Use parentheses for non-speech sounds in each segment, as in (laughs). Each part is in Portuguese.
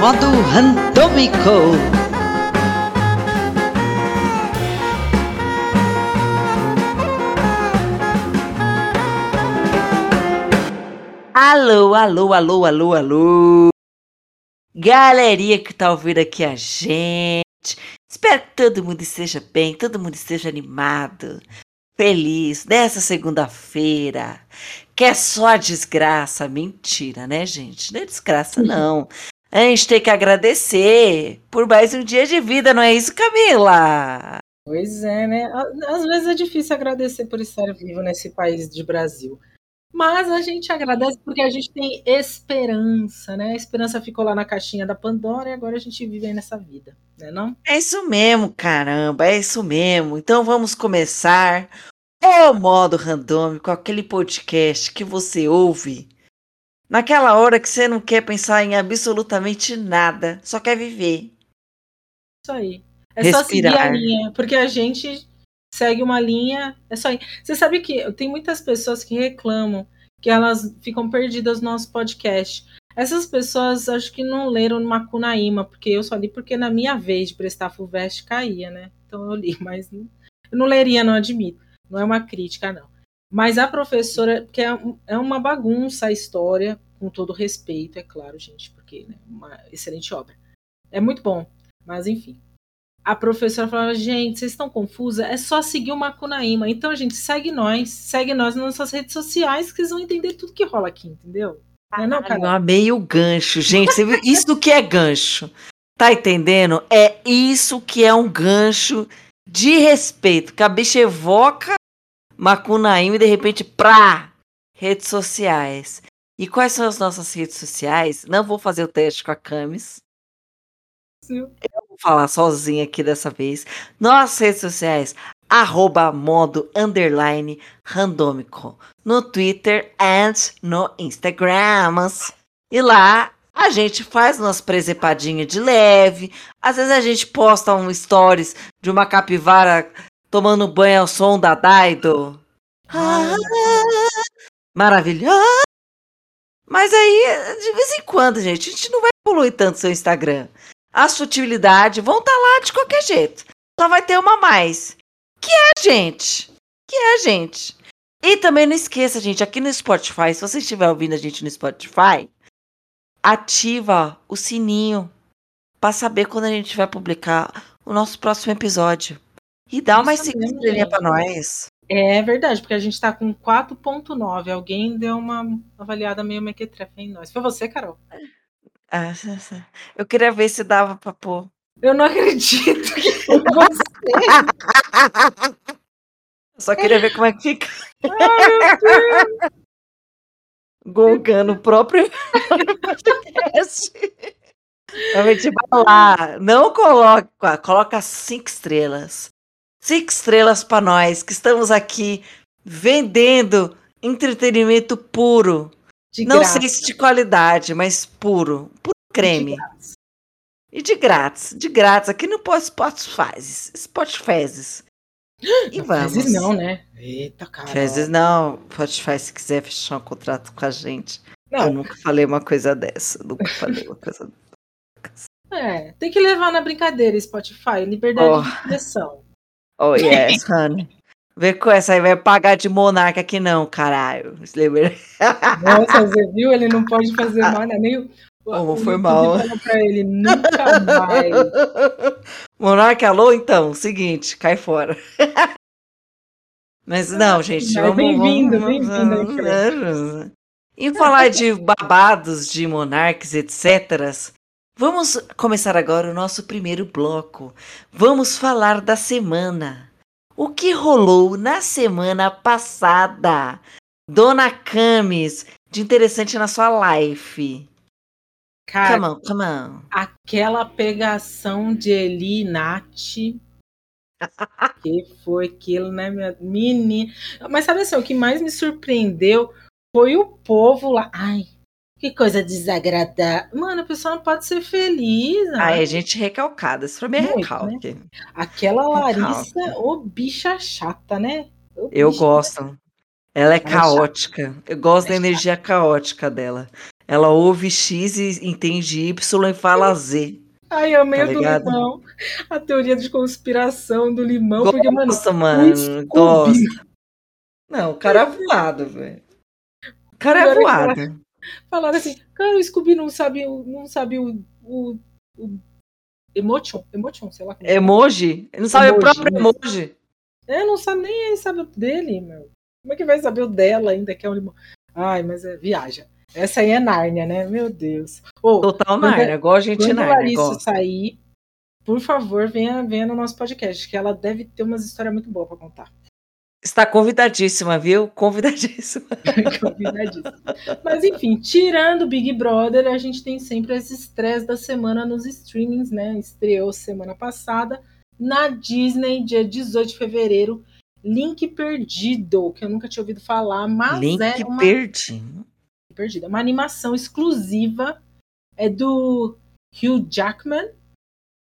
modo randômico. Alô, alô, alô, alô, alô. Galerinha que tá ouvindo aqui a gente. Espero que todo mundo esteja bem, todo mundo esteja animado, feliz nessa segunda-feira. Que é só desgraça. Mentira, né, gente? Não é desgraça, não. A gente tem que agradecer por mais um dia de vida, não é isso, Camila? Pois é, né? Às vezes é difícil agradecer por estar vivo nesse país de Brasil. Mas a gente agradece porque a gente tem esperança, né? A esperança ficou lá na caixinha da Pandora e agora a gente vive aí nessa vida, né não? É isso mesmo, caramba, é isso mesmo. Então vamos começar o modo randômico, aquele podcast que você ouve naquela hora que você não quer pensar em absolutamente nada, só quer viver. Isso aí. É Respirar. só seguir a linha, porque a gente segue uma linha, é só Você sabe que tem muitas pessoas que reclamam que elas ficam perdidas no nosso podcast. Essas pessoas acho que não leram Macunaíma, porque eu só li porque na minha vez de prestar FUVEST caía, né? Então eu li, mas não, eu não leria, não admito. Não é uma crítica, não. Mas a professora, que é, é uma bagunça a história, com todo respeito, é claro, gente, porque é né, uma excelente obra. É muito bom, mas enfim a professora falava, gente, vocês estão confusa? É só seguir o Macunaíma. Então, gente, segue nós, segue nós nas nossas redes sociais, que vocês vão entender tudo que rola aqui, entendeu? Não é não, cara? Eu amei o gancho, gente. Você viu? Isso que é gancho. Tá entendendo? É isso que é um gancho de respeito. Que a bicha evoca Macunaíma e de repente, pra redes sociais. E quais são as nossas redes sociais? Não vou fazer o teste com a Camis. Sim. Eu falar sozinha aqui dessa vez. Nossas redes sociais, arroba modo underline randômico. No Twitter and no Instagram. E lá a gente faz umas presepadinhas de leve. Às vezes a gente posta um stories de uma capivara tomando banho ao som da Daido. Ah, maravilhoso! Mas aí, de vez em quando, gente, a gente não vai poluir tanto seu Instagram a sutilidade vão estar tá lá de qualquer jeito. Só vai ter uma mais. Que é a gente. Que é a gente. E também não esqueça, gente, aqui no Spotify, se você estiver ouvindo a gente no Spotify, ativa o sininho para saber quando a gente vai publicar o nosso próximo episódio. E dá mais cinco estrelinhas para nós. É verdade, porque a gente está com 4.9. Alguém deu uma avaliada meio mequetrefe em nós. Foi você, Carol? Ah, (laughs) eu queria ver se dava pra pôr. Eu não acredito que foi (laughs) você. Só queria ver como é que fica. Ai, Golgando o próprio podcast. (laughs) A gente vai lá. Não coloca, coloca cinco estrelas. Cinco estrelas para nós que estamos aqui vendendo entretenimento puro de não sei se de qualidade, mas puro. Puro creme. E de grátis. De grátis. Aqui no Spot Fazes. Spot Fezes. E vamos. Fezes não, né? Eita, cara. Fezes não. Spotify, se quiser fechar um contrato com a gente. Não. Eu nunca falei uma coisa dessa. nunca falei uma coisa dessa. (laughs) É, tem que levar na brincadeira, Spotify. Liberdade oh. de expressão. Oh, (laughs) yes, honey. Vê com essa aí, vai pagar de monarca aqui não, caralho. Nossa, você viu? Ele não pode fazer mais, né? nem o. Oh, foi mal. Pra ele, nunca (laughs) mais. Monarca, alô, então, seguinte, cai fora. (laughs) Mas não, gente, vamos... Bem-vindo, bem-vindo. Em falar de babados, de monarcas, etc., vamos começar agora o nosso primeiro bloco. Vamos falar da semana o que rolou na semana passada. Dona Camis, de interessante na sua life. Cara, come on, come on. aquela pegação de Eli Nath. (laughs) que foi aquilo, né, minha menina? Mas sabe assim, o que mais me surpreendeu foi o povo lá. Ai, que coisa desagradável. Mano, a pessoa não pode ser feliz. Né? Ah, é gente recalcada. Isso pra mim é Muito, recalque. Né? Aquela Larissa, ô oh, bicha chata, né? Eu gosto. Ela é, é caótica. Chata. Eu gosto é da energia chata. caótica dela. ela ouve X e entende Y e fala Z. Ai, eu meio tá do limão. A teoria de conspiração do limão. Gosto, porque, mano, mano. Gosto. Não, o cara é voado, velho. O cara é voado. Falaram assim, cara, o Scooby não sabe, não sabe o, o, o emotion, emotion, sei lá. É. Emoji? Ele não sabe emoji, o próprio emoji. É, não sabe nem ele sabe o dele, meu. Como é que vai saber o dela ainda, que é um limão? Ai, mas é viaja. Essa aí é Nárnia, né? Meu Deus. Oh, Total Nárnia, igual a gente quando Nárnia. Quando Larissa sair, por favor, venha, venha no nosso podcast, que ela deve ter umas histórias muito boas para contar. Está convidadíssima, viu? Convidadíssima. (laughs) convidadíssima. Mas enfim, tirando Big Brother, a gente tem sempre esse estresse da semana nos streamings, né? Estreou semana passada na Disney, dia 18 de fevereiro. Link Perdido, que eu nunca tinha ouvido falar, mas Link é uma... Perdido. Perdido. É uma animação exclusiva, é do Hugh Jackman,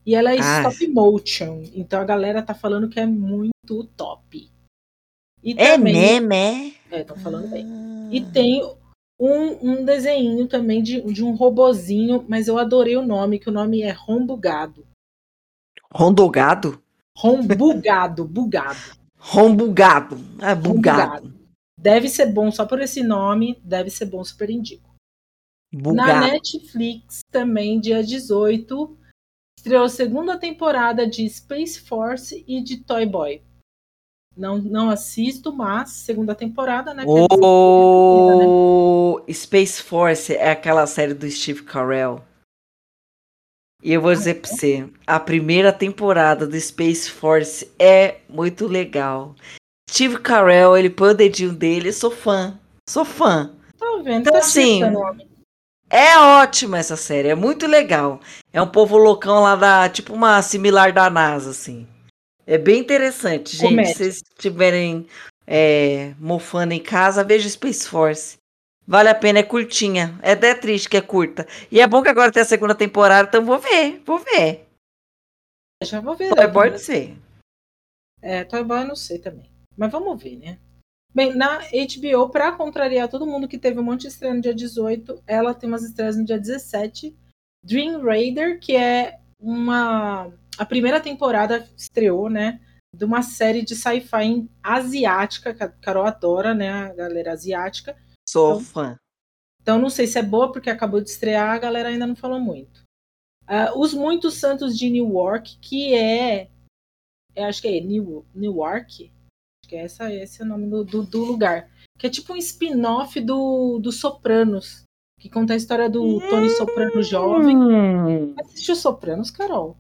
e ela é ah. stop motion. Então a galera tá falando que é muito top. E é meme? É, estão falando bem. E tem um, um desenho também de, de um robozinho, mas eu adorei o nome, que o nome é Rombugado. Rondogado? Rombugado, (laughs) bugado. Rombugado. É bugado. Deve ser bom só por esse nome, deve ser bom, super indico. Bugado. Na Netflix, também, dia 18, estreou a segunda temporada de Space Force e de Toy Boy. Não, não assisto, mas segunda temporada, né? O né? Space Force é aquela série do Steve Carell. E eu vou dizer pra você, a primeira temporada do Space Force é muito legal. Steve Carell, ele põe o dedinho dele, sou fã. Sou fã. Tô vendo, então, tá assim, é ótima essa série, é muito legal. É um povo loucão lá da, tipo uma similar da NASA, assim. É bem interessante, gente. Se vocês estiverem é, mofando em casa, veja Space Force. Vale a pena, é curtinha. É até triste que é curta. E é bom que agora tem a segunda temporada, então vou ver, vou ver. Já vou ver. Toy Boy não sei. É, Toy Boy não sei também. Mas vamos ver, né? Bem, na HBO, pra contrariar todo mundo que teve um monte de estreia no dia 18, ela tem umas estreias no dia 17. Dream Raider, que é uma a primeira temporada estreou, né? De uma série de sci-fi asiática, que a Carol adora, né? A galera asiática. Sou então, fã. Então não sei se é boa, porque acabou de estrear, a galera ainda não falou muito. Uh, Os Muitos Santos de Newark, que é. acho que é New, Newark. Acho que é essa, esse é o nome do, do, do lugar. Que é tipo um spin-off do, do Sopranos. Que conta a história do Tony Soprano jovem. Hum. Assistiu Sopranos, Carol?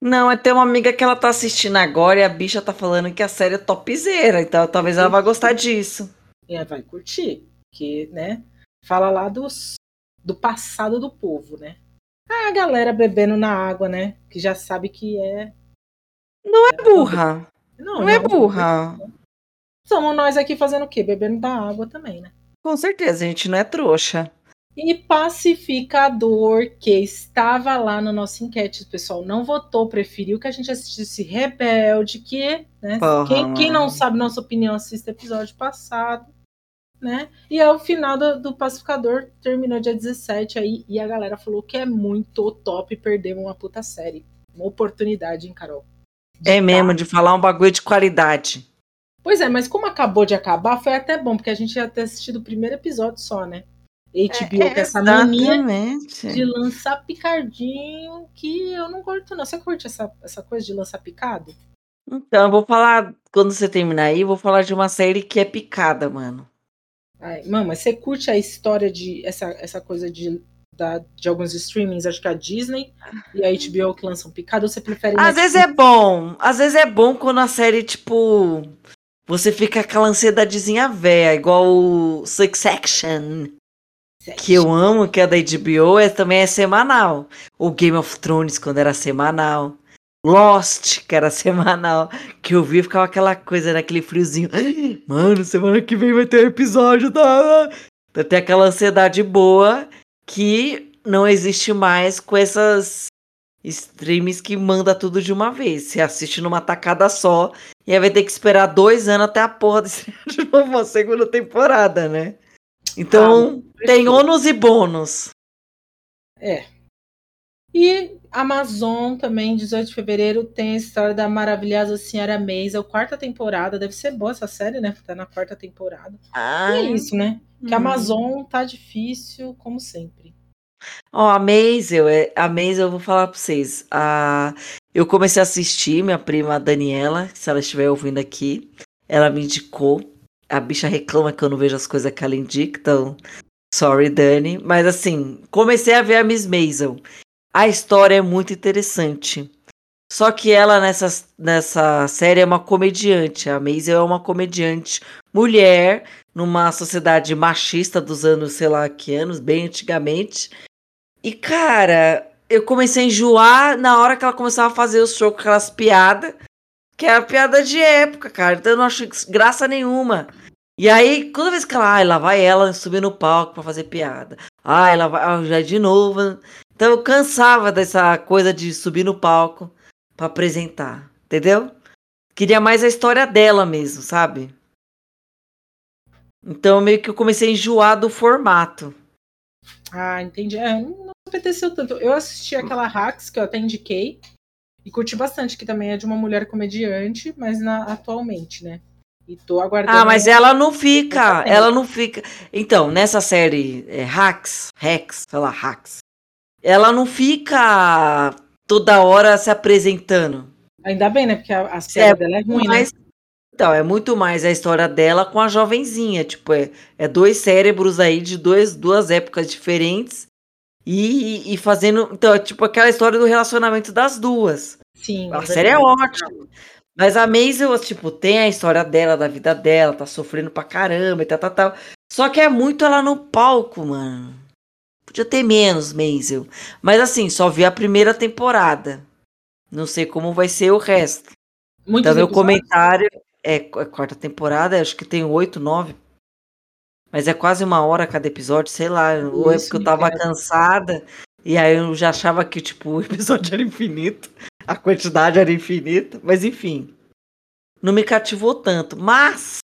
Não, é ter uma amiga que ela tá assistindo agora e a bicha tá falando que a série é topzera, então talvez ela vá gostar disso. E ela vai curtir, que, né, fala lá dos, do passado do povo, né? A galera bebendo na água, né, que já sabe que é... Não é burra. Não, não, não é, é burra. Somos nós aqui fazendo o quê? Bebendo da água também, né? Com certeza, a gente não é trouxa. E Pacificador, que estava lá no nosso enquete, o pessoal não votou, preferiu que a gente assistisse Rebelde, que, né, Porra, quem, quem, não sabe nossa opinião, assista episódio passado, né? E é o final do, do, Pacificador, terminou dia 17 aí, e a galera falou que é muito top perder uma puta série. Uma oportunidade, hein, Carol? É mesmo, de falar um bagulho de qualidade. Pois é, mas como acabou de acabar, foi até bom, porque a gente ia ter assistido o primeiro episódio só, né? HBO é, com essa mania de lançar picadinho que eu não curto, não. Você curte essa, essa coisa de lançar picado? Então, eu vou falar, quando você terminar aí, eu vou falar de uma série que é picada, mano. Ai, mano, mas você curte a história de essa, essa coisa de, da, de alguns streamings, acho que a Disney e a HBO que lançam picado, ou você prefere. Às Netflix? vezes é bom. Às vezes é bom quando a série, tipo. Você fica aquela ansiedadezinha véia, igual o Succession que eu amo, que é da HBO, é, também é semanal. O Game of Thrones, quando era semanal. Lost, que era (laughs) semanal. Que eu vi ficava aquela coisa naquele friozinho. (gasps) Mano, semana que vem vai ter um episódio, tá? Então, tem aquela ansiedade boa que não existe mais com essas streams que manda tudo de uma vez. Você assiste numa tacada só e aí vai ter que esperar dois anos até a porra (laughs) de, uma segunda temporada, né? Então, ah, tem ônus e bônus. É. E Amazon também, 18 de fevereiro, tem a história da maravilhosa Senhora Maisel, quarta temporada. Deve ser boa essa série, né? Tá na quarta temporada. Ah. E é isso, né? Que a hum. Amazon tá difícil, como sempre. Ó, a Maisel, é, a Maisel, eu vou falar pra vocês. A, eu comecei a assistir, minha prima Daniela, se ela estiver ouvindo aqui, ela me indicou. A bicha reclama que eu não vejo as coisas que ela indica, então. Sorry, Dani. Mas assim, comecei a ver a Miss Maisel. A história é muito interessante. Só que ela nessa, nessa série é uma comediante. A Maisel é uma comediante mulher numa sociedade machista dos anos, sei lá que anos, bem antigamente. E cara, eu comecei a enjoar na hora que ela começava a fazer o show com aquelas piadas, que é a piada de época, cara. Então eu não acho graça nenhuma. E aí, toda vez que ela, ai, lá vai ela subir no palco para fazer piada. Ai, ela vai, ah, já de novo. Então eu cansava dessa coisa de subir no palco para apresentar, entendeu? Queria mais a história dela mesmo, sabe? Então meio que eu comecei a enjoar do formato. Ah, entendi. É, não apeteceu tanto. Eu assisti aquela Hacks que eu até indiquei e curti bastante, que também é de uma mulher comediante, mas na, atualmente, né? E tô aguardando. Ah, mas ela não fica. Ela não fica. Então, nessa série é, Hacks, Hacks, sei lá, Hacks ela não fica toda hora se apresentando. Ainda bem, né? Porque a, a série é dela é ruim, né? mais, né? Então, é muito mais a história dela com a jovenzinha. Tipo, é, é dois cérebros aí de dois, duas épocas diferentes. E, e, fazendo. Então, é tipo aquela história do relacionamento das duas. Sim. A série é ótima. Mas a Maisel, tipo, tem a história dela, da vida dela, tá sofrendo pra caramba e tal, tal, tal. Só que é muito ela no palco, mano. Podia ter menos, Maisel. Mas assim, só vi a primeira temporada. Não sei como vai ser o resto. Muitos então, meu comentário é, é quarta temporada, acho que tem oito, nove. Mas é quase uma hora cada episódio, sei lá. Ou é porque eu tava cansada. E aí eu já achava que, tipo, o (laughs) episódio era infinito. A quantidade era infinita. Mas enfim. Não me cativou tanto. Mas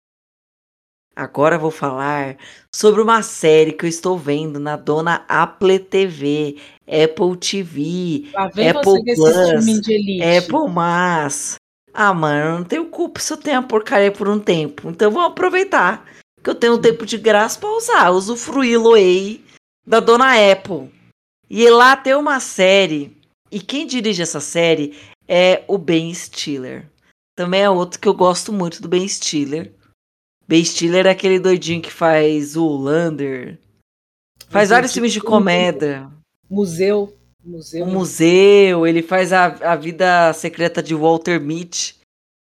Agora vou falar sobre uma série que eu estou vendo na dona Apple TV, Apple TV, Apple Plus, Apple Mas. Ah, mano, não tenho culpa se eu tenho a porcaria por um tempo. Então vou aproveitar que eu tenho um tempo de graça para usar, usufruir Loei da dona Apple. E lá tem uma série, e quem dirige essa série é o Ben Stiller. Também é outro que eu gosto muito do Ben Stiller. Ben Stiller é aquele doidinho que faz o Lander. Faz vários filmes de comédia. Museu. Museu. O museu, ele faz a, a vida secreta de Walter Mitty,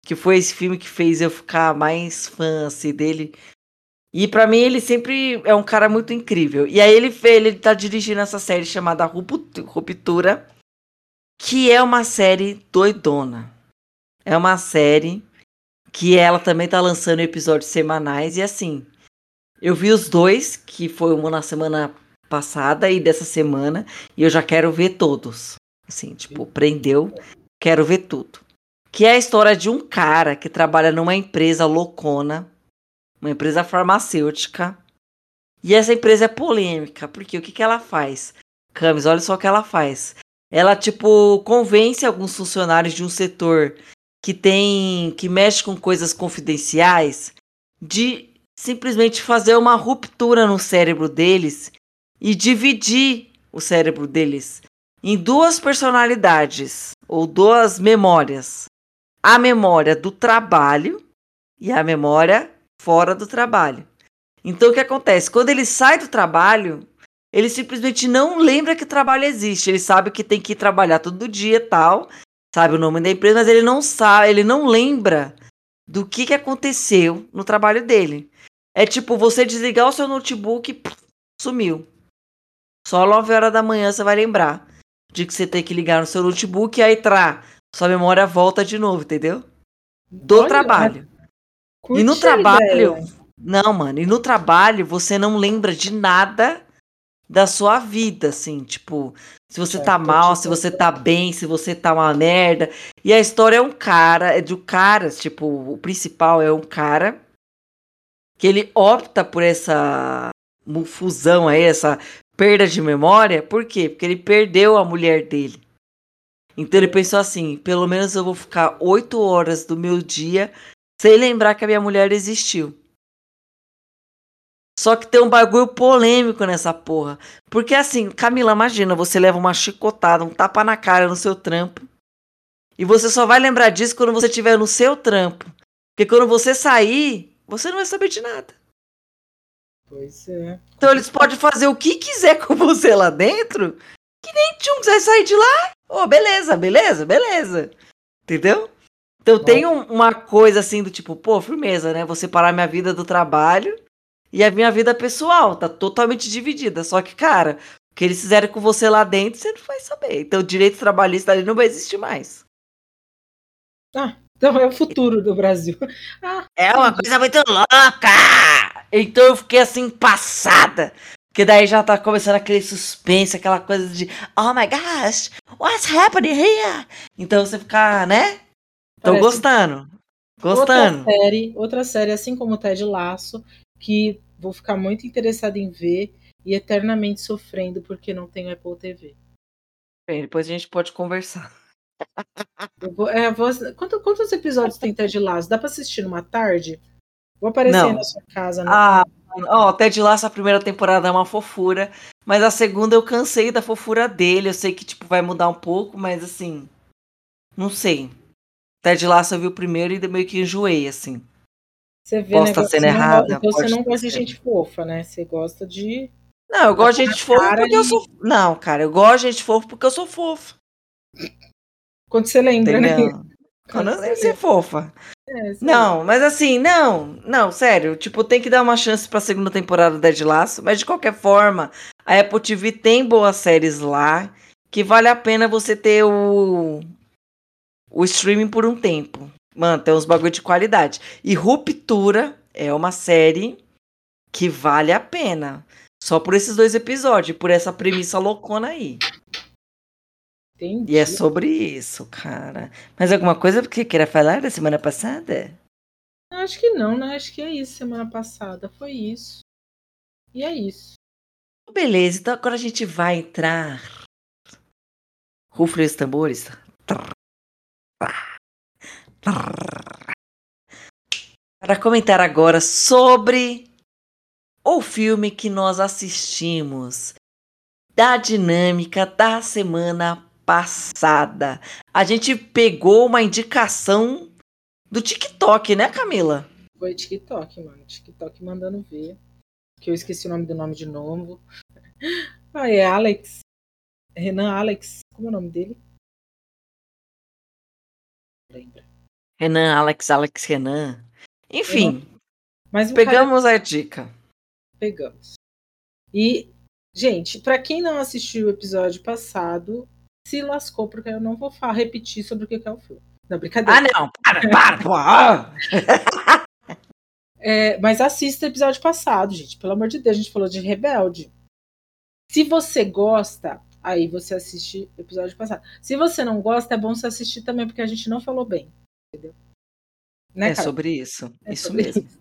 que foi esse filme que fez eu ficar mais fã assim, dele. E para mim ele sempre é um cara muito incrível. E aí ele ele tá dirigindo essa série chamada Ruptura, que é uma série doidona. É uma série que ela também tá lançando episódios semanais e assim. Eu vi os dois, que foi uma na semana passada e dessa semana, e eu já quero ver todos. Assim, tipo, prendeu, quero ver tudo. Que é a história de um cara que trabalha numa empresa loucona, uma empresa farmacêutica. E essa empresa é polêmica, porque o que, que ela faz? Camis, olha só o que ela faz. Ela, tipo, convence alguns funcionários de um setor que tem que mexe com coisas confidenciais de simplesmente fazer uma ruptura no cérebro deles e dividir o cérebro deles em duas personalidades ou duas memórias. A memória do trabalho e a memória fora do trabalho. Então o que acontece? Quando ele sai do trabalho, ele simplesmente não lembra que trabalho existe. Ele sabe que tem que ir trabalhar todo dia tal, sabe o nome da empresa, mas ele não sabe, ele não lembra do que, que aconteceu no trabalho dele. É tipo você desligar o seu notebook e sumiu. Só 9 horas da manhã você vai lembrar de que você tem que ligar no seu notebook e aí tra, sua memória volta de novo, entendeu? Do Olha, trabalho. E no trabalho. Não, mano. E no trabalho você não lembra de nada da sua vida, assim, tipo, se você tá mal, se você tá bem, se você tá uma merda. E a história é um cara, é de um cara, tipo, o principal é um cara que ele opta por essa fusão aí, essa perda de memória. Por quê? Porque ele perdeu a mulher dele. Então ele pensou assim: pelo menos eu vou ficar oito horas do meu dia sem lembrar que a minha mulher existiu. Só que tem um bagulho polêmico nessa porra. Porque assim, Camila, imagina, você leva uma chicotada, um tapa na cara no seu trampo. E você só vai lembrar disso quando você estiver no seu trampo. Porque quando você sair, você não vai saber de nada. Pois é. Então eles podem fazer o que quiser com você lá dentro, que nem Tchum vai sair de lá. Oh, beleza, beleza, beleza. Entendeu? Então tem um, uma coisa assim do tipo, pô, firmeza, né? Vou separar minha vida do trabalho e a minha vida pessoal tá totalmente dividida. Só que, cara, o que eles fizerem com você lá dentro, você não vai saber. Então o direito trabalhista ali não vai existir mais. Ah, então é o futuro do Brasil. (laughs) Ah, é uma coisa muito louca! Então eu fiquei assim, passada. Porque daí já tá começando aquele suspense, aquela coisa de Oh my gosh, what's happening here? Então você ficar, né? Tô Parece gostando. Gostando. Outra série, outra série, assim como o Ted Laço, que vou ficar muito interessada em ver e eternamente sofrendo porque não tenho Apple TV. Bem, depois a gente pode conversar. (laughs) Vou, é, vou, quantos, quantos episódios tem Ted Lasso? Dá pra assistir numa tarde? Vou aparecer não. na sua casa. No... Ah, ó, Ted Lasso, a primeira temporada é uma fofura, mas a segunda eu cansei da fofura dele. Eu sei que tipo vai mudar um pouco, mas assim, não sei. Ted Lasso eu vi o primeiro e meio que enjoei, assim. Você vê, Posso estar sendo errada. Então você não gosta de gente fofa, né? Você gosta de. Não, eu gosto de gente fofa porque e... eu sou. Não, cara, eu gosto de gente fofa porque eu sou fofa. Quando você lembra, né? Entendeu? (laughs) né? Quando eu lembro ser fofa. É, não, mas assim, não, não, sério, tipo, tem que dar uma chance pra segunda temporada da Dead Laço, mas de qualquer forma, a Apple TV tem boas séries lá, que vale a pena você ter o, o streaming por um tempo. Mano, tem uns bagulho de qualidade. E Ruptura é uma série que vale a pena. Só por esses dois episódios, por essa premissa loucona aí. Entendi. E é sobre isso, cara. Mas alguma coisa que queira falar da semana passada? Acho que não, né? Acho que é isso. Semana passada foi isso. E é isso. Beleza, então agora a gente vai entrar. Rufem os tambores. Para comentar agora sobre o filme que nós assistimos da dinâmica da semana passada. A gente pegou uma indicação do TikTok, né, Camila? Foi TikTok, mano. TikTok mandando ver. Que eu esqueci o nome do nome de novo. (laughs) Ah, é Alex. Renan Alex. Como é o nome dele? Lembra. Renan, Alex, Alex, Renan. Enfim, Mas pegamos cara... a dica. Pegamos. E, gente, para quem não assistiu o episódio passado, se lascou, porque eu não vou falar, repetir sobre o que é o filme. Não, brincadeira. Ah, não, para, para, pô. (laughs) é, mas assista o episódio passado, gente. Pelo amor de Deus, a gente falou de Rebelde. Se você gosta, aí você assiste o episódio passado. Se você não gosta, é bom você assistir também, porque a gente não falou bem. Entendeu? Né, é sobre isso. É isso sobre mesmo. Isso.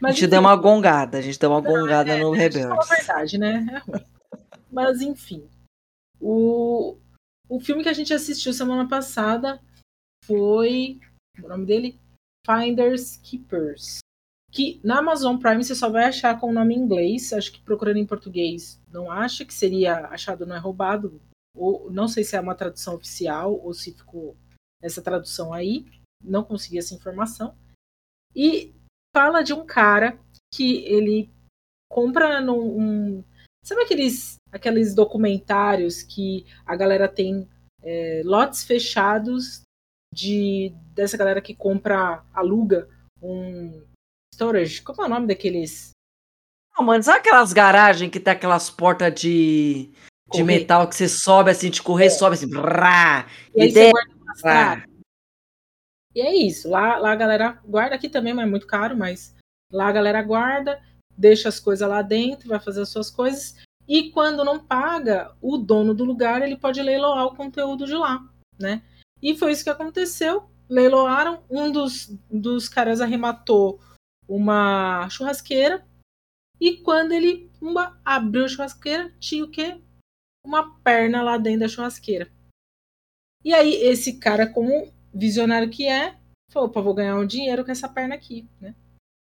Mas, a gente enfim, deu uma gongada, a gente deu uma gongada é, no Rebeldes. É verdade, né? É ruim. Mas enfim. O, o filme que a gente assistiu semana passada foi. O nome dele? Finders Keepers. Que na Amazon Prime você só vai achar com o nome em inglês. Acho que procurando em português não acha, que seria achado não é roubado. Ou não sei se é uma tradução oficial ou se ficou essa tradução aí não consegui essa informação. E fala de um cara que ele compra num. Um, sabe aqueles, aqueles documentários que a galera tem é, lotes fechados de dessa galera que compra, aluga um storage. Como é o nome daqueles? Não, mano, sabe aquelas garagens que tem aquelas portas de, de metal que você sobe assim, de correr, é. sobe assim, brá, e, e aí você guarda e é isso. Lá, lá a galera guarda aqui também, mas é muito caro, mas lá a galera guarda, deixa as coisas lá dentro, vai fazer as suas coisas. E quando não paga, o dono do lugar ele pode leiloar o conteúdo de lá, né? E foi isso que aconteceu. Leiloaram, um dos, dos caras arrematou uma churrasqueira e quando ele Pumba, abriu a churrasqueira, tinha o quê? Uma perna lá dentro da churrasqueira. E aí, esse cara, como visionário que é, falou: opa, vou ganhar um dinheiro com essa perna aqui, né?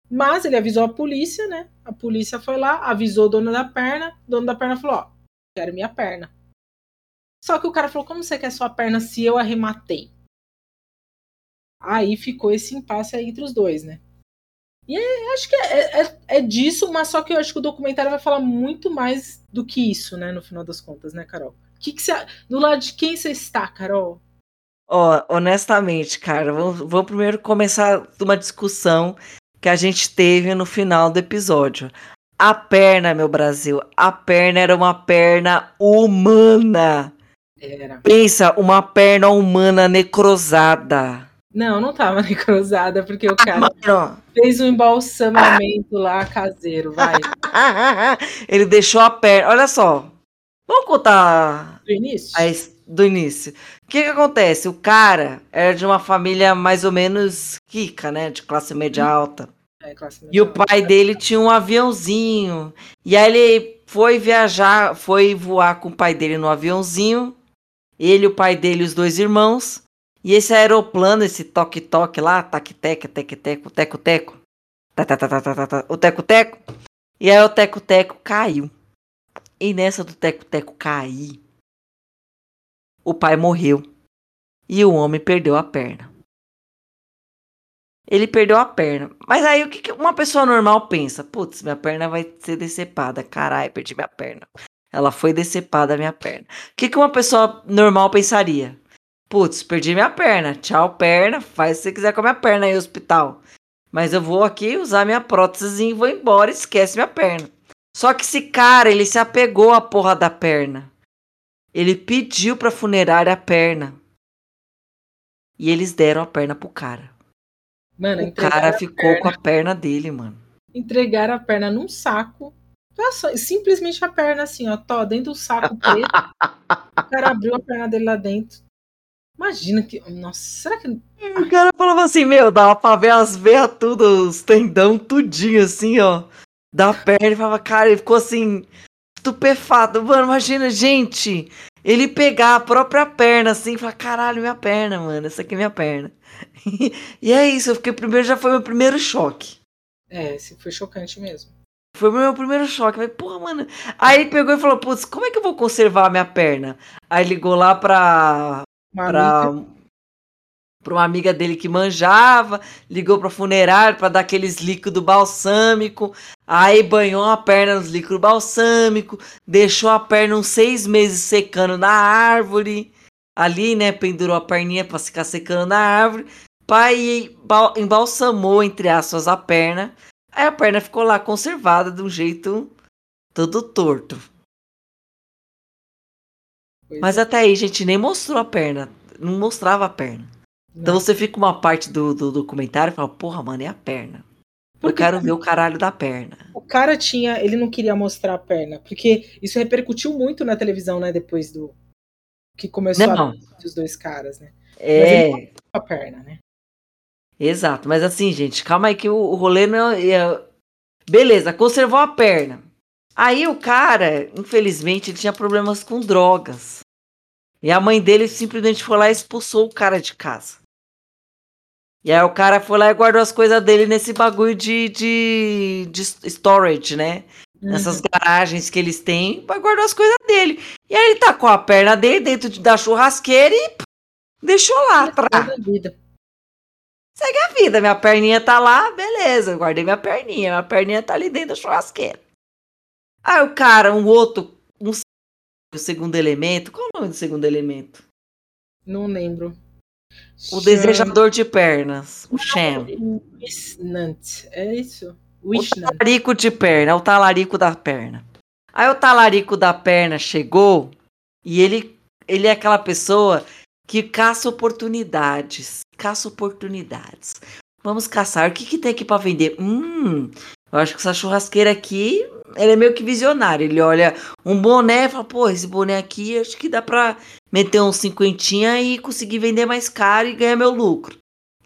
Mas ele avisou a polícia, né? A polícia foi lá, avisou o dono da perna. O dono da perna falou: Ó, quero minha perna. Só que o cara falou: Como você quer sua perna se eu arrematei? Aí ficou esse impasse aí entre os dois, né? E é, acho que é, é, é, disso, mas só que eu acho que o documentário vai falar muito mais do que isso, né? No final das contas, né, Carol? Que que do lado de quem você está, Carol? Ó, oh, honestamente, cara, vamos, vamos primeiro começar uma discussão que a gente teve no final do episódio. A perna, meu Brasil, a perna era uma perna humana. Era. Pensa, uma perna humana necrosada. Não, não tava necrosada, (laughs) porque o cara ah, fez um embalsamamento ah. lá caseiro, vai. (laughs) Ele deixou a perna. Olha só. Vamos contar. Do início? A, do início. O que, que acontece? O cara era de uma família mais ou menos rica, né? De classe média alta. É, classe média e o pai dele tinha um aviãozinho. E aí ele foi viajar, foi voar com o pai dele no aviãozinho. Ele, o pai dele e os dois irmãos. E esse aeroplano, esse toque-toque lá, tac-teca, tec-teco, teco-teco. O teco-teco. E aí o teco-teco caiu. E nessa do teco-teco cair, o pai morreu e o homem perdeu a perna. Ele perdeu a perna. Mas aí o que uma pessoa normal pensa? Putz, minha perna vai ser decepada. Caralho, perdi minha perna. Ela foi decepada minha perna. O que uma pessoa normal pensaria? Putz, perdi minha perna. Tchau, perna. Faz se você quiser com a minha perna aí, hospital. Mas eu vou aqui usar minha prótese e vou embora. Esquece minha perna. Só que esse cara, ele se apegou à porra da perna. Ele pediu pra funerária a perna. E eles deram a perna pro cara. Mano, o cara ficou com a perna dele, mano. Entregaram a perna num saco. Simplesmente a perna assim, ó, tó, dentro do saco preto. (laughs) o cara abriu a perna dele lá dentro. Imagina que. Nossa, será que. O cara falava assim, meu, dava pra ver as veias tudo, os tendão tudinho assim, ó. Da perna. Ele falava, cara, ele ficou assim estupefato. Mano, imagina, gente, ele pegar a própria perna assim e falar: caralho, minha perna, mano, essa aqui é minha perna. (laughs) e é isso, eu fiquei primeiro, já foi meu primeiro choque. É, foi chocante mesmo. Foi o meu primeiro choque. Falei, porra, mano. Aí ele pegou e falou: putz, como é que eu vou conservar a minha perna? Aí ligou lá pra. Pra para uma amiga dele que manjava, ligou para funerário para dar aqueles líquido balsâmico, aí banhou a perna nos líquidos balsâmico, deixou a perna uns seis meses secando na árvore, ali, né, pendurou a perninha para ficar secando na árvore, pai embalsamou entre aspas a perna, aí a perna ficou lá conservada de um jeito todo torto. Mas é. até aí, gente, nem mostrou a perna, não mostrava a perna. Então você fica uma parte do, do documentário e fala, porra, mano, é a perna. Porque eu quero ver o caralho da perna. O cara tinha. Ele não queria mostrar a perna. Porque isso repercutiu muito na televisão, né? Depois do. Que começou não. a os dois caras, né? É. Mas ele a perna, né? Exato. Mas assim, gente, calma aí que o, o rolê não é, é. Beleza, conservou a perna. Aí o cara, infelizmente, ele tinha problemas com drogas. E a mãe dele simplesmente foi lá e expulsou o cara de casa. E aí o cara foi lá e guardou as coisas dele nesse bagulho de, de, de storage, né? Uhum. Nessas garagens que eles têm, vai guardar as coisas dele. E aí ele com a perna dele dentro da churrasqueira e deixou lá atrás. Segue a vida, minha perninha tá lá, beleza, guardei minha perninha, minha perninha tá ali dentro da churrasqueira. Aí o cara, um outro, o segundo elemento, qual é o nome do segundo elemento? Não lembro. O Sham... desejador de pernas. O Sham. Wishnant. É isso? Wishnant. O talarico de perna. É o talarico da perna. Aí o talarico da perna chegou e ele, ele é aquela pessoa que caça oportunidades. Caça oportunidades. Vamos caçar. O que, que tem aqui para vender? Hum, eu acho que essa churrasqueira aqui, ele é meio que visionário. Ele olha um boné e fala, pô, esse boné aqui acho que dá pra meter uns cinquentinha e conseguir vender mais caro e ganhar meu lucro.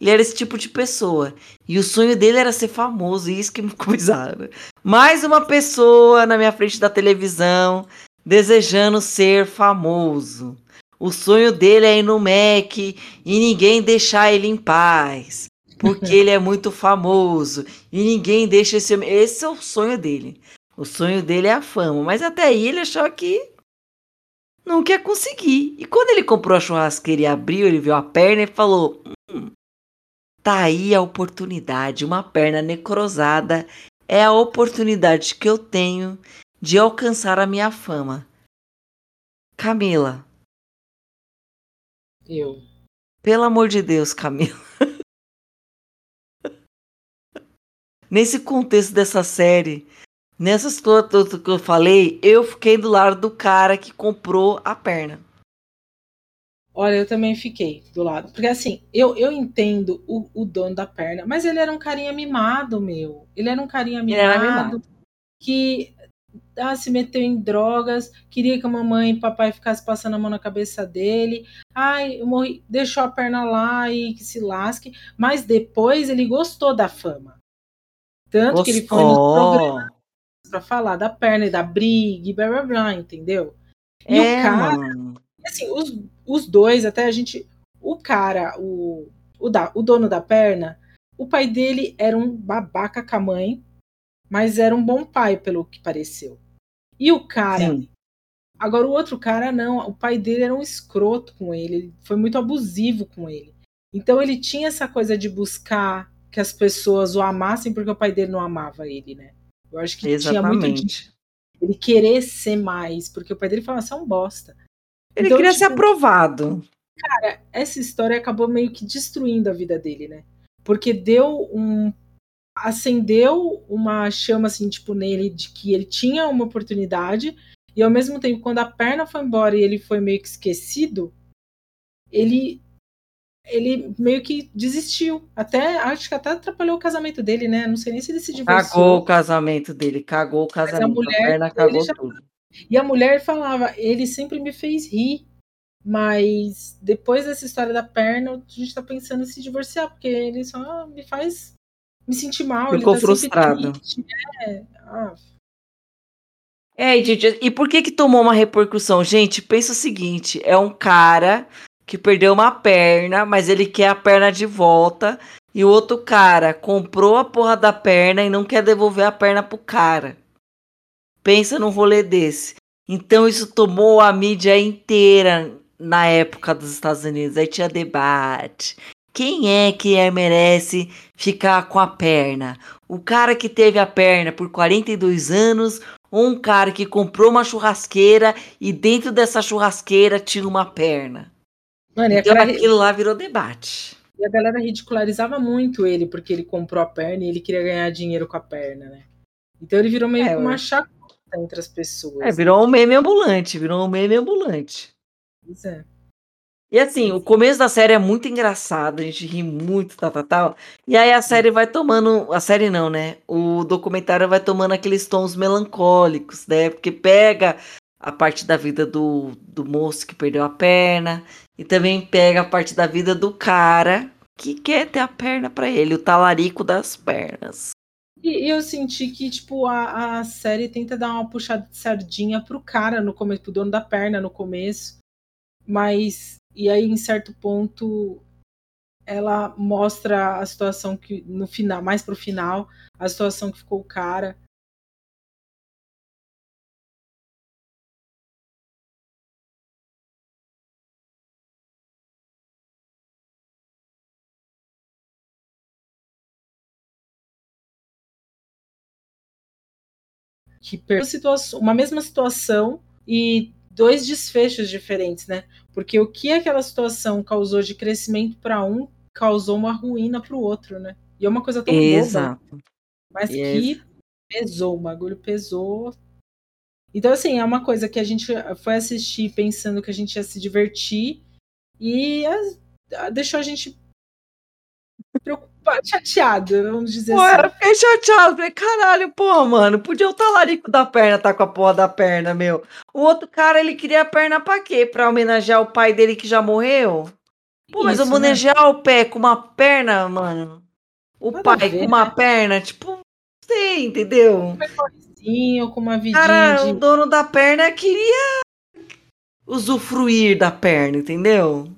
Ele era esse tipo de pessoa. E o sonho dele era ser famoso, e isso que me coisava. (laughs) Mais uma pessoa na minha frente da televisão desejando ser famoso. O sonho dele é ir no Mac e ninguém deixar ele em paz. Porque (laughs) ele é muito famoso. E ninguém deixa esse. Esse é o sonho dele. O sonho dele é a fama. Mas até aí ele achou que não quer conseguir. E quando ele comprou a churrasqueira e abriu, ele viu a perna e falou: hum, Tá aí a oportunidade. Uma perna necrosada é a oportunidade que eu tenho de alcançar a minha fama. Camila. Eu. Pelo amor de Deus, Camila. (laughs) Nesse contexto dessa série, nessas coisas que eu falei, eu fiquei do lado do cara que comprou a perna. Olha, eu também fiquei do lado. Porque assim, eu, eu entendo o, o dono da perna, mas ele era um carinha mimado, meu. Ele era um carinha mimado, mimado. que ah, se meteu em drogas, queria que a mamãe e papai ficassem passando a mão na cabeça dele. Ai, eu morri, deixou a perna lá e que se lasque. Mas depois ele gostou da fama. Tanto gostou. que ele foi no programa para falar da perna e da briga e blá blá blá, entendeu? E é, o cara, mano. assim, os, os dois, até a gente. O cara, o, o, da, o dono da perna, o pai dele era um babaca com a mãe, mas era um bom pai, pelo que pareceu. E o cara. Sim. Agora, o outro cara, não. O pai dele era um escroto com ele. Ele foi muito abusivo com ele. Então, ele tinha essa coisa de buscar que as pessoas o amassem porque o pai dele não amava ele, né? Eu acho que Exatamente. tinha muito de ele querer ser mais, porque o pai dele falava, você é um bosta. Ele então, queria tipo, ser aprovado. Cara, essa história acabou meio que destruindo a vida dele, né? Porque deu um acendeu uma chama assim, tipo, nele de que ele tinha uma oportunidade e ao mesmo tempo quando a perna foi embora e ele foi meio que esquecido, ele ele meio que desistiu. Até acho que até atrapalhou o casamento dele, né? Não sei nem se ele se divorciou. Cagou o casamento dele, cagou o casamento. Mas a mulher, a perna cagou já... tudo. E a mulher falava, ele sempre me fez rir. Mas depois dessa história da perna, a gente tá pensando em se divorciar, porque ele só me faz me sentir mal. Ficou ele tá frustrado. É, ah. é, gente, e por que que tomou uma repercussão? Gente, pensa o seguinte, é um cara que perdeu uma perna, mas ele quer a perna de volta, e o outro cara comprou a porra da perna e não quer devolver a perna pro cara. Pensa num rolê desse. Então isso tomou a mídia inteira na época dos Estados Unidos. Aí tinha debate. Quem é que é, merece ficar com a perna? O cara que teve a perna por 42 anos ou um cara que comprou uma churrasqueira e dentro dessa churrasqueira tinha uma perna? Mano, então cara... aquilo lá virou debate. E a galera ridicularizava muito ele porque ele comprou a perna e ele queria ganhar dinheiro com a perna, né? Então ele virou meio é, que uma chacota entre as pessoas. É, virou um meme ambulante, virou um meme ambulante. Pois é. E assim, o começo da série é muito engraçado, a gente ri muito, tal, tal, tal. E aí a série vai tomando. A série não, né? O documentário vai tomando aqueles tons melancólicos, né? Porque pega a parte da vida do, do moço que perdeu a perna. E também pega a parte da vida do cara que quer ter a perna para ele, o talarico das pernas. E eu senti que, tipo, a, a série tenta dar uma puxada de sardinha pro cara no começo, pro dono da perna no começo. Mas, e aí, em certo ponto, ela mostra a situação que, no final, mais pro final, a situação que ficou o cara. Que uma mesma situação e dois desfechos diferentes, né? Porque o que aquela situação causou de crescimento para um causou uma ruína para o outro, né? E é uma coisa tão Exato. boba, mas que pesou, o bagulho pesou. Então, assim, é uma coisa que a gente foi assistir pensando que a gente ia se divertir e deixou a gente chateado, vamos dizer pô, assim. Eu fiquei chateado, falei, caralho, pô, mano, podia o talarico da perna tá com a porra da perna, meu. O outro cara, ele queria a perna pra quê? Pra homenagear o pai dele que já morreu? Pô, mas Isso, homenagear né? o pé com uma perna, mano. O Nada pai ver, com uma né? perna, tipo, sei, entendeu? Um com uma vidinha Cara, de... o dono da perna queria usufruir da perna, entendeu?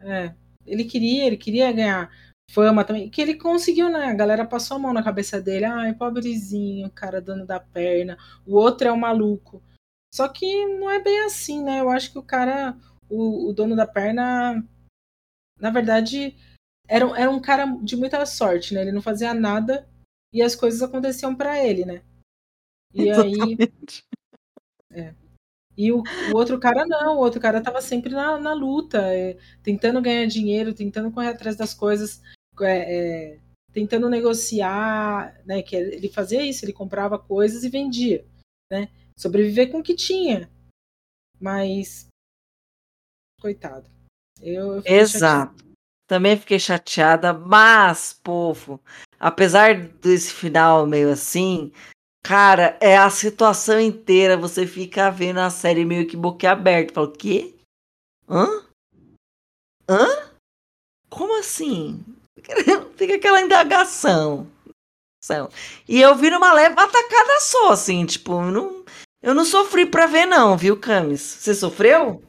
É, ele queria, ele queria ganhar fama também, que ele conseguiu, né? A galera passou a mão na cabeça dele. Ai, pobrezinho, cara, dono da perna. O outro é o maluco. Só que não é bem assim, né? Eu acho que o cara, o, o dono da perna, na verdade, era, era um cara de muita sorte, né? Ele não fazia nada e as coisas aconteciam para ele, né? E Exatamente. aí. É. E o, o, outro cara não, o outro cara tava sempre na, na luta, é, tentando ganhar dinheiro, tentando correr atrás das coisas, é, é, tentando negociar, né? Que ele fazia isso, ele comprava coisas e vendia, né? Sobreviver com o que tinha. Mas. Coitado. Eu, eu Exato. Chateada. Também fiquei chateada, mas, povo, apesar desse final meio assim, Cara, é a situação inteira. Você fica vendo a série meio que boquiaberta. Fala, o quê? Hã? Hã? Como assim? (laughs) Fica aquela indagação. E eu vi numa leve atacada só, assim, tipo, não, eu não sofri pra ver, não, viu, Camis? Você sofreu?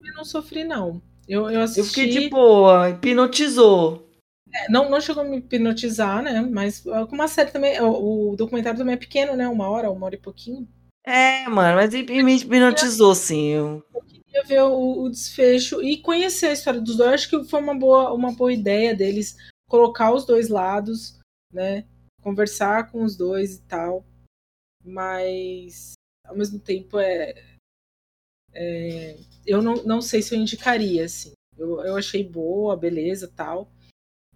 Eu não sofri, não. Eu, eu assisti. Eu fiquei de boa, hipnotizou. É, não, não chegou a me hipnotizar, né? Mas ah, com uma série também, o, o, documentário também é pequeno, né? Uma hora, uma hora e pouquinho. É, mano, mas me hipnotizou, sim. Eu... eu queria ver o, o, desfecho e conhecer a história dos dois. Acho que foi uma boa, uma boa ideia deles colocar os dois lados, né? Conversar com os dois e tal. Mas ao mesmo tempo é. é eu não, não sei se eu indicaria, assim. Eu, eu achei boa, beleza tal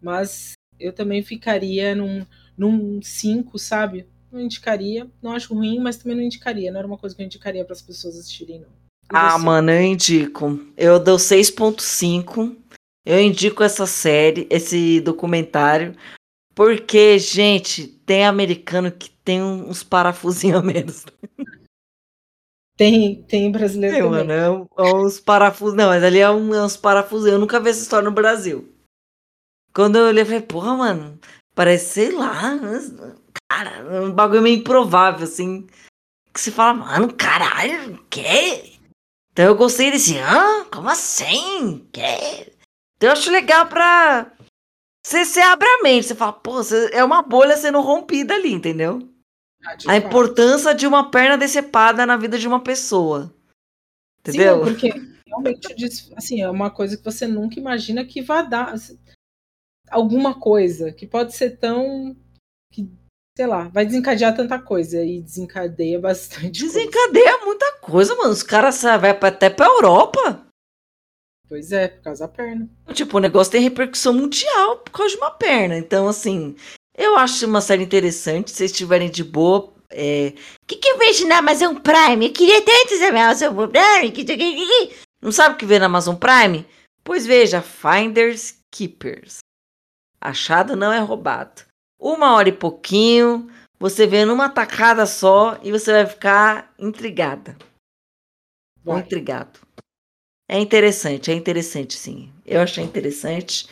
mas eu também ficaria num 5, sabe? Não indicaria. Não acho ruim, mas também não indicaria. Não era uma coisa que eu indicaria para as pessoas assistirem, não. Ah, você? mano, eu indico. Eu dou 6.5. Eu indico essa série, esse documentário, porque, gente, tem americano que tem uns parafusinhos (laughs) a menos. Tem, tem brasileiro tem, também. Mano, é, é uns parafusos. Não, mas ali é, um, é uns parafusos. Eu nunca vi essa história no Brasil. Quando eu olhei, eu falei, porra, mano, parece, sei lá, cara, um bagulho meio improvável, assim. Que você fala, mano, caralho, que? Então eu gostei desse, hã? Como assim? Que? Então eu acho legal pra. Você, você abre a mente, você fala, pô, você, é uma bolha sendo rompida ali, entendeu? Ah, a importância de uma perna decepada na vida de uma pessoa. Entendeu? Sim, porque realmente, assim, é uma coisa que você nunca imagina que vai dar alguma coisa que pode ser tão que sei lá, vai desencadear tanta coisa e desencadeia bastante. Desencadeia coisa. muita coisa, mano. Os caras vai até pra Europa. Pois é, por causa da perna. Tipo, o negócio tem repercussão mundial por causa de uma perna. Então, assim, eu acho uma série interessante. Se vocês estiverem de boa. É... O que, que eu vejo na Amazon Prime? Eu queria tanto saber na Amazon Prime. Não sabe o que vê na Amazon Prime? Pois veja, Finders Keepers. Achado não é roubado. Uma hora e pouquinho, você vê numa tacada só e você vai ficar intrigada. Ou intrigado. É interessante, é interessante sim. Eu achei interessante.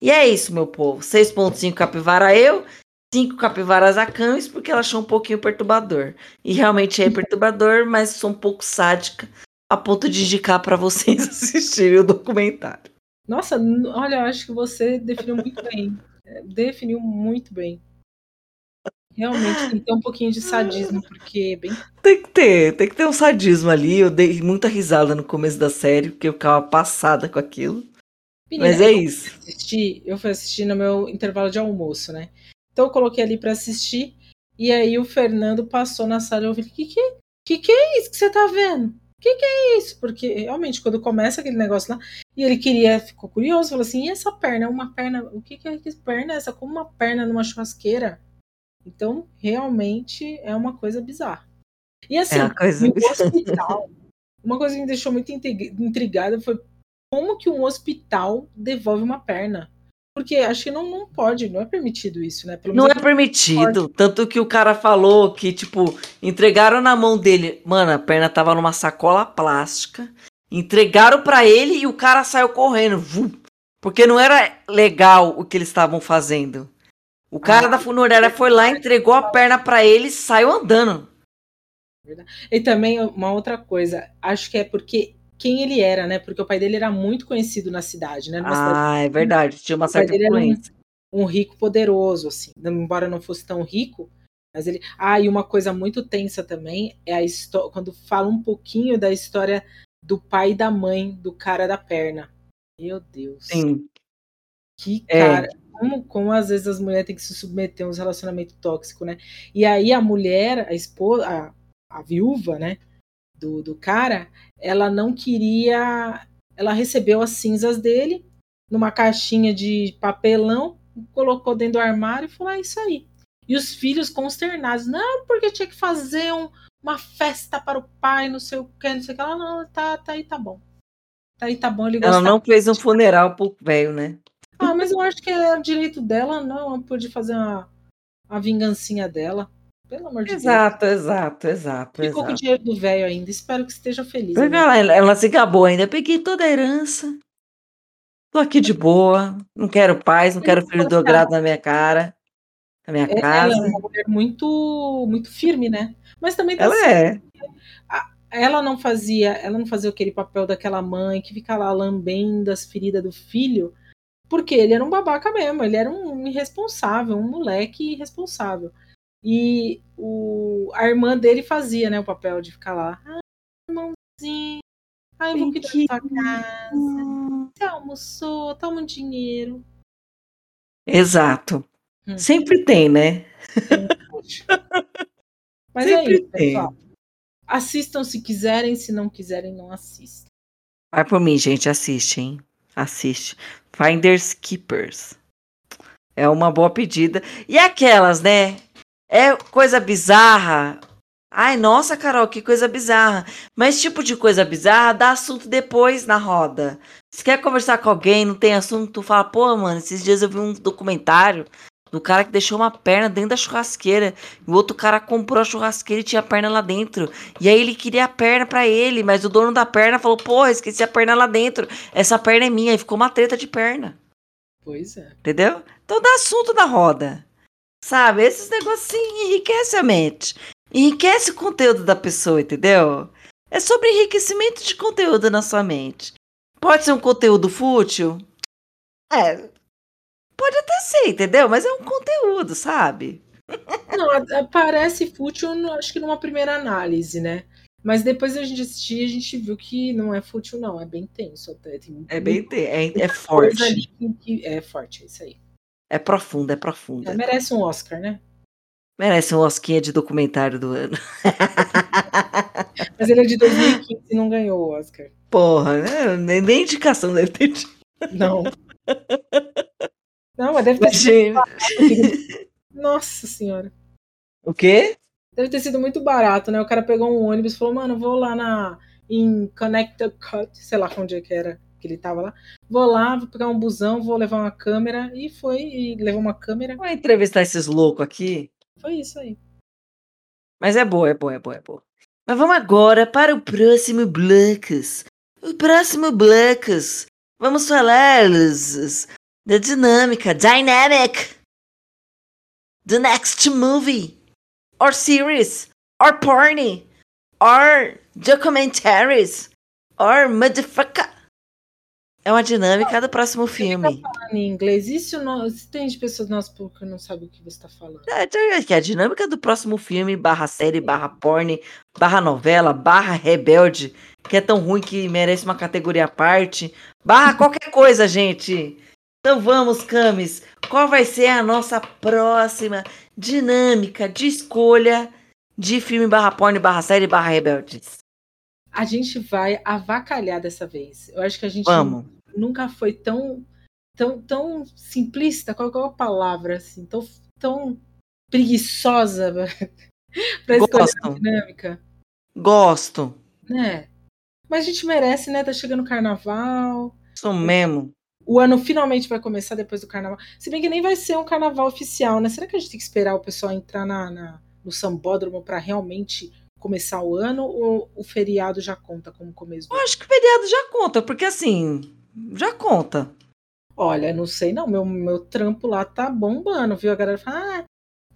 E é isso, meu povo. 6.5 capivara eu, 5 capivaras a Camis, porque ela achou um pouquinho perturbador. E realmente é perturbador, mas sou um pouco sádica, a ponto de indicar para vocês (laughs) assistirem o documentário. Nossa, olha, eu acho que você definiu muito bem. Definiu muito bem. Realmente tem que ter um pouquinho de sadismo, porque é bem. Tem que ter, tem que ter um sadismo ali. Eu dei muita risada no começo da série, porque eu ficava passada com aquilo. Menina, Mas é eu isso. Fui assistir, eu fui assistir no meu intervalo de almoço, né? Então eu coloquei ali para assistir, e aí o Fernando passou na sala e eu falei: que que, que que é isso que você tá vendo? Que, que é isso? Porque realmente, quando começa aquele negócio lá, e ele queria, ficou curioso, falou assim: e essa perna? Uma perna, o que, que é que perna é essa? Como uma perna numa churrasqueira? Então, realmente é uma coisa bizarra. E assim, é coisa... no hospital, uma coisa que me deixou muito intrigada foi como que um hospital devolve uma perna. Porque acho que não, não pode, não é permitido isso, né? não é permitido. Tanto que o cara falou que, tipo, entregaram na mão dele. Mano, a perna tava numa sacola plástica. Entregaram para ele e o cara saiu correndo. Vum, porque não era legal o que eles estavam fazendo. O cara ah, da funerária foi lá, entregou a perna para ele e saiu andando. E também uma outra coisa, acho que é porque quem ele era, né? Porque o pai dele era muito conhecido na cidade, né? ah, cidade... é verdade, tinha uma certa influência. Um, um, rico poderoso, assim. Embora não fosse tão rico, mas ele. Ah, e uma coisa muito tensa também é a história. Quando fala um pouquinho da história do pai e da mãe do cara da perna. Meu Deus. Sim. Que é. cara. É. Como, como às vezes as mulheres têm que se submeter a um relacionamento tóxico, né? E aí a mulher, a esposa, a, a viúva, né? Do, do cara, ela não queria. Ela recebeu as cinzas dele numa caixinha de papelão, colocou dentro do armário e falou: é isso aí. E os filhos consternados, não, porque tinha que fazer um, uma festa para o pai, não sei o que, não sei o que. Ela, não, tá, tá aí, tá bom. Tá aí, tá bom. Ele ela não fez um funeral pro velho, né? Ah, mas eu acho que é direito dela, não. Ela pôde fazer uma, uma vingancinha dela. Pelo amor de exato, Deus. Exato, exato, Ficou exato. com o dinheiro do velho ainda. Espero que esteja feliz. Ela, ela se gabou ainda. Peguei toda a herança. Tô aqui de boa. Não quero paz, não quero filho do grado na minha cara. Na minha é, casa. Ela é uma mulher muito, muito firme, né? Mas também tá ela assim, é. Ela não fazia, ela não fazia aquele papel daquela mãe que fica lá lambendo as feridas do filho, porque ele era um babaca mesmo, ele era um irresponsável, um moleque irresponsável. E o, a irmã dele fazia, né, o papel de ficar lá. Ai, irmãozinho. Ai, vou cuidar da sua casa. Você almoçou, toma um dinheiro. Exato. Hum. Sempre tem, né? (laughs) Mas é Sempre é isso, tem. pessoal. Assistam se quiserem, se não quiserem, não assistam. Vai por mim, gente, assiste, hein? Assiste. Finders Keepers. É uma boa pedida. E aquelas, né? É coisa bizarra. Ai, nossa, Carol, que coisa bizarra. Mas tipo de coisa bizarra dá assunto depois na roda. Se quer conversar com alguém, não tem assunto, tu fala, pô, mano, esses dias eu vi um documentário do cara que deixou uma perna dentro da churrasqueira. E o outro cara comprou a churrasqueira e tinha a perna lá dentro. E aí ele queria a perna para ele, mas o dono da perna falou: pô, esqueci a perna lá dentro. Essa perna é minha. E ficou uma treta de perna. Pois é. Entendeu? Então dá assunto da roda. Sabe? Esses negocinhos enriquecem a mente. Enriquece o conteúdo da pessoa, entendeu? É sobre enriquecimento de conteúdo na sua mente. Pode ser um conteúdo fútil? É. Pode até ser, entendeu? Mas é um conteúdo, sabe? Não, parece fútil, acho que numa primeira análise, né? Mas depois a gente assistir, a gente viu que não é fútil, não. É bem tenso até. é bem tenso, é, é forte. É forte, é isso aí. É profunda, é profunda. É, merece um Oscar, né? Merece um Oscar de documentário do ano. (laughs) Mas ele é de 2015 e não ganhou o Oscar. Porra, né? nem, indicação deve ter tido. Não. Não, mas deve ter sido. Nossa senhora. O quê? Deve ter sido muito barato, né? O cara pegou um ônibus e falou, mano, vou lá na. em Connecticut, sei lá onde é que era que ele tava lá. Vou lá, vou pegar um busão, vou levar uma câmera. E foi, e levou uma câmera. Vai entrevistar esses loucos aqui. Foi isso aí. Mas é boa, é boa, é boa, é boa. Mas vamos agora para o próximo Blocos. O próximo Blocos. Vamos falar da dinâmica, dynamic, the next movie, or series, or porny, or documentaries, or motherfucker. É uma dinâmica do próximo filme. Tá falando em inglês, isso não, se tem de pessoas do nosso público que não sabe o que você está falando. É, é, a dinâmica do próximo filme, barra série, barra porn, barra novela, barra rebelde, que é tão ruim que merece uma categoria à parte, barra (laughs) qualquer coisa, gente. Então vamos, Camis. Qual vai ser a nossa próxima dinâmica de escolha de filme barra porn, barra série, barra rebeldes? A gente vai avacalhar dessa vez. Eu acho que a gente Vamos. nunca foi tão tão tão simplista, qual, qual é a palavra assim, tão tão preguiçosa (laughs) para escolher Gosto. a dinâmica. Gosto. Né? Mas a gente merece, né? Tá chegando o carnaval. Isso mesmo. O ano finalmente vai começar depois do carnaval. Se bem que nem vai ser um carnaval oficial, né? Será que a gente tem que esperar o pessoal entrar na, na no sambódromo para realmente começar o ano ou o feriado já conta como começo? Eu acho que o feriado já conta, porque assim, já conta. Olha, não sei não, meu, meu trampo lá tá bombando, viu? A galera fala, ah,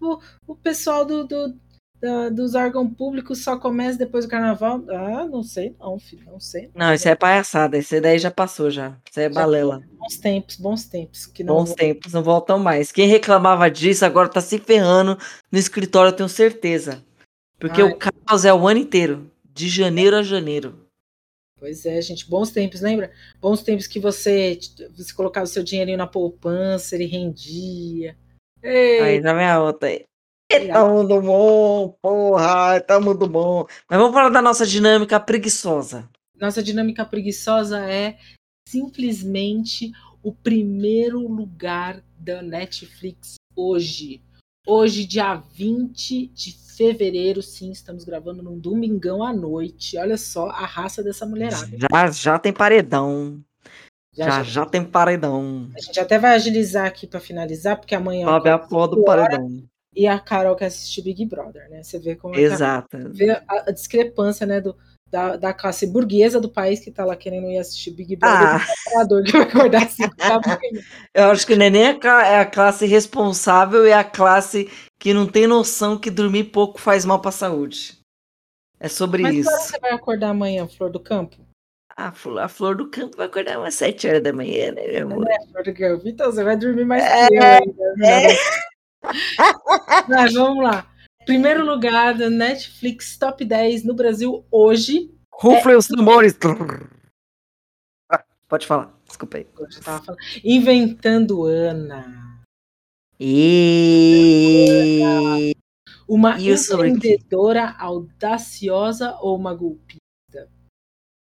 o, o pessoal do, do, da, dos órgãos públicos só começa depois do carnaval. Ah, não sei não, filho, não sei. Não, isso é palhaçada, esse daí já passou já, isso é balela. Bons tempos, bons tempos. Que não bons tempos, não voltam mais. Quem reclamava disso agora tá se ferrando no escritório, eu tenho certeza. Porque Ai. o caos é o ano inteiro, de janeiro a janeiro. Pois é, gente, bons tempos, lembra? Bons tempos que você, você colocava o seu dinheirinho na poupança, ele rendia. Ei. Aí tá minha outra aí. Tá muito bom, porra, tá muito bom. Mas vamos falar da nossa dinâmica preguiçosa. Nossa dinâmica preguiçosa é simplesmente o primeiro lugar da Netflix hoje. Hoje, dia 20 de fevereiro, sim, estamos gravando num domingão à noite. Olha só a raça dessa mulherada. Já, já tem paredão. Já, já, já tem paredão. A gente até vai agilizar aqui para finalizar, porque amanhã. Sobe a porra do paredão. E a Carol quer assistir Big Brother, né? Você vê como é Exato. vê a, a, discrepância, né, do, da, da classe burguesa do país que tá lá querendo ir assistir Big Brother ah. do que vai acordar assim, (laughs) Eu acho que o neném é, é a classe responsável e a classe que não tem noção que dormir pouco faz mal pra saúde. É sobre Mas isso. Mas você vai acordar amanhã, Flor do Campo? A flor, a flor do campo vai acordar umas 7 horas da manhã, né, meu amor? É, Flor do Campo. Então você vai dormir mais é, que eu ainda. Né? É. Mas vamos lá. Primeiro lugar da Netflix Top 10 no Brasil hoje. Ruflem é... os tambores. Ah, pode falar, desculpa aí. Inventando Ana. E... Uma e empreendedora audaciosa ou uma golpista?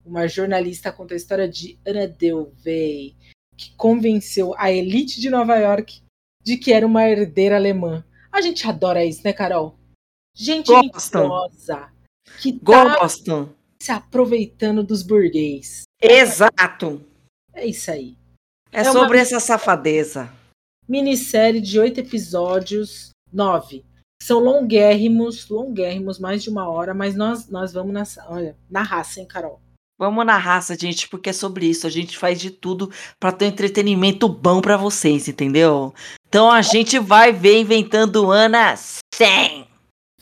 Uma jornalista conta a história de Ana Delvey, que convenceu a elite de Nova York de que era uma herdeira alemã. A gente adora isso, né, Carol? Gente Gostam. mentirosa. Que tá Gostam. se aproveitando dos burguês. Exato. É isso aí. É, é sobre essa safadeza. Minissérie de oito episódios, nove. São longuérrimos, longuérrimos, mais de uma hora, mas nós, nós vamos na, olha, na raça, hein, Carol? Vamos na raça, gente, porque é sobre isso. A gente faz de tudo para ter um entretenimento bom para vocês, entendeu? Então a gente vai ver inventando Ana 100.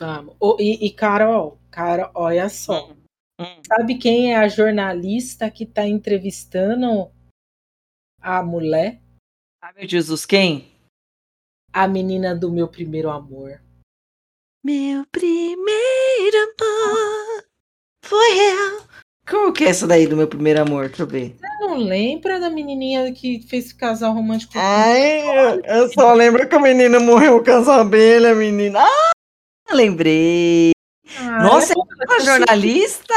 Vamos. Oh, e, e, Carol, cara, olha só. Hum, hum. Sabe quem é a jornalista que tá entrevistando a mulher? Ah, meu Jesus, quem? A menina do meu primeiro amor. Meu primeiro amor foi eu. Como que é essa daí do meu primeiro amor? Deixa eu ver. Você não lembra da menininha que fez casal romântico? Ai, eu, eu só lembro que a menina morreu com as abelhas, menina. Ah! Lembrei. Ah, Nossa, é uma jornalista?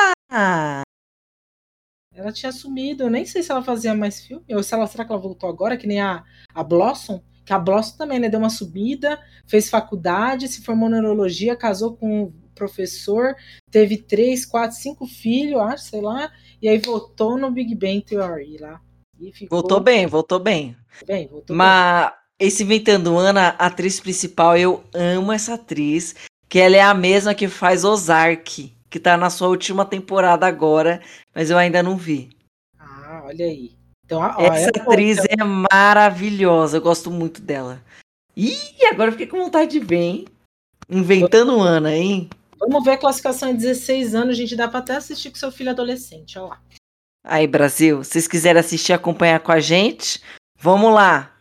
Ela tinha sumido. Eu nem sei se ela fazia mais filme. Ou se ela, será que ela voltou agora? Que nem a, a Blossom. Que a Blossom também, né? Deu uma subida, fez faculdade, se formou em neurologia, casou com um professor, teve três, quatro, cinco filhos, acho, sei lá. E aí voltou no Big Bang Theory lá. Ficou... Voltou bem, voltou bem. bem voltou Mas bem. esse Inventando Ana, a atriz principal, eu amo essa atriz que ela é a mesma que faz Ozark, que tá na sua última temporada agora, mas eu ainda não vi. Ah, olha aí. Então, ó, Essa é atriz é maravilhosa, eu gosto muito dela. Ih, agora eu fiquei com vontade de ver, hein? Inventando Ana, hein? Vamos ver a classificação em 16 anos, gente. Dá pra até assistir com seu filho adolescente, olha lá. Aí, Brasil, se vocês quiserem assistir acompanhar com a gente, vamos lá.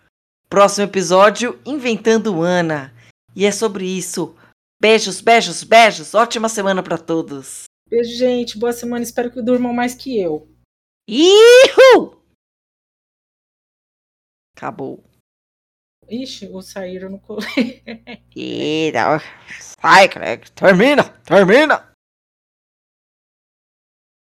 Próximo episódio, Inventando Ana. E é sobre isso. Beijos, beijos, beijos. Ótima semana para todos. Beijo, gente. Boa semana. Espero que durmam mais que eu. Ihu! Acabou. Ixi, o saíram no colei. (laughs) Sai, Craig. Termina, termina.